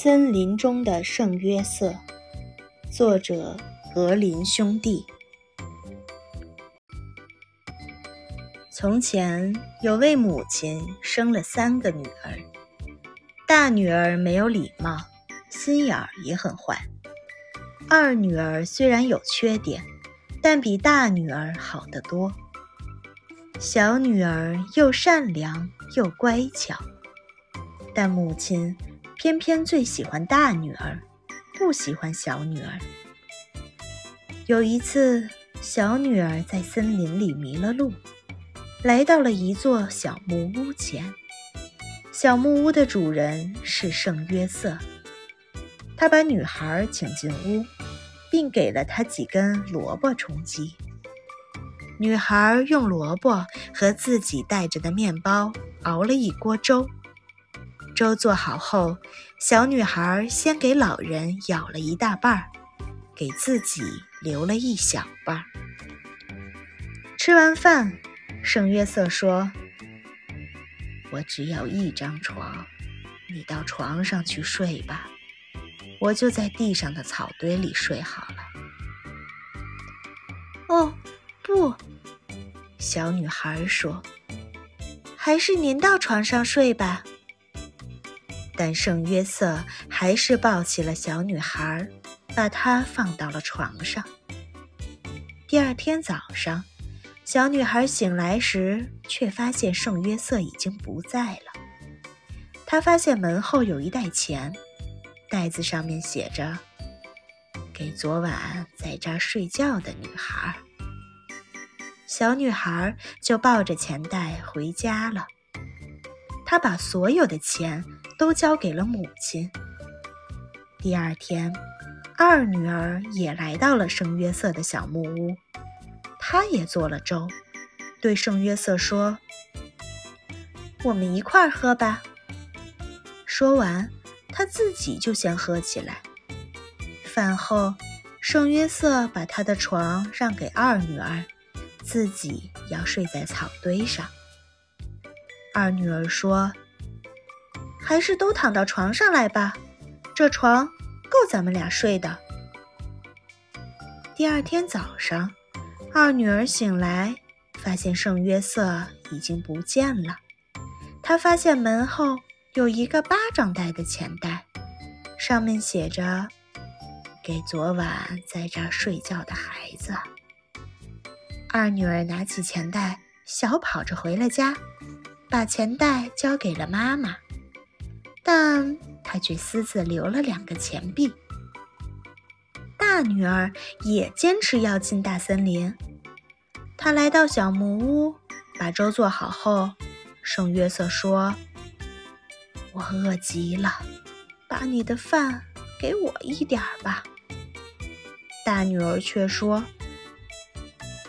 森林中的圣约瑟，作者格林兄弟。从前有位母亲生了三个女儿，大女儿没有礼貌，心眼儿也很坏；二女儿虽然有缺点，但比大女儿好得多；小女儿又善良又乖巧，但母亲。偏偏最喜欢大女儿，不喜欢小女儿。有一次，小女儿在森林里迷了路，来到了一座小木屋前。小木屋的主人是圣约瑟，他把女孩请进屋，并给了她几根萝卜充饥。女孩用萝卜和自己带着的面包熬了一锅粥。粥做好后，小女孩先给老人舀了一大半儿，给自己留了一小半儿。吃完饭，圣约瑟说：“我只有一张床，你到床上去睡吧，我就在地上的草堆里睡好了。”哦，不，小女孩说：“还是您到床上睡吧。”但圣约瑟还是抱起了小女孩，把她放到了床上。第二天早上，小女孩醒来时，却发现圣约瑟已经不在了。她发现门后有一袋钱，袋子上面写着：“给昨晚在这儿睡觉的女孩。”小女孩就抱着钱袋回家了。她把所有的钱。都交给了母亲。第二天，二女儿也来到了圣约瑟的小木屋，她也做了粥，对圣约瑟说：“我们一块儿喝吧。”说完，她自己就先喝起来。饭后，圣约瑟把他的床让给二女儿，自己要睡在草堆上。二女儿说。还是都躺到床上来吧，这床够咱们俩睡的。第二天早上，二女儿醒来，发现圣约瑟已经不见了。她发现门后有一个巴掌大的钱袋，上面写着“给昨晚在这儿睡觉的孩子”。二女儿拿起钱袋，小跑着回了家，把钱袋交给了妈妈。但他却私自留了两个钱币。大女儿也坚持要进大森林。她来到小木屋，把粥做好后，圣约瑟说：“我饿极了，把你的饭给我一点儿吧。”大女儿却说：“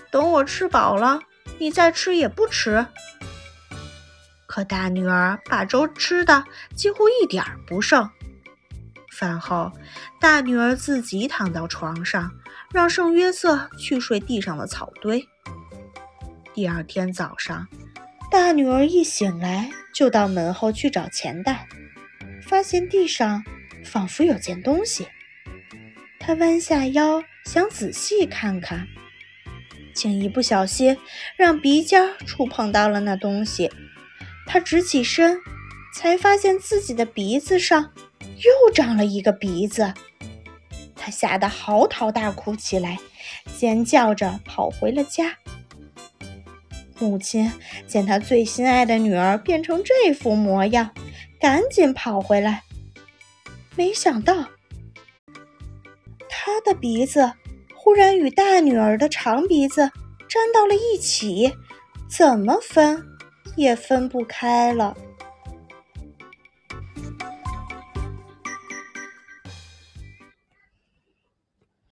等我吃饱了，你再吃也不迟。”可大女儿把粥吃的几乎一点儿不剩。饭后，大女儿自己躺到床上，让圣约瑟去睡地上的草堆。第二天早上，大女儿一醒来就到门后去找钱袋，发现地上仿佛有件东西。她弯下腰想仔细看看，竟一不小心让鼻尖触碰到了那东西。他直起身，才发现自己的鼻子上又长了一个鼻子。他吓得嚎啕大哭起来，尖叫着跑回了家。母亲见他最心爱的女儿变成这副模样，赶紧跑回来。没想到，他的鼻子忽然与大女儿的长鼻子粘到了一起，怎么分？也分不开了。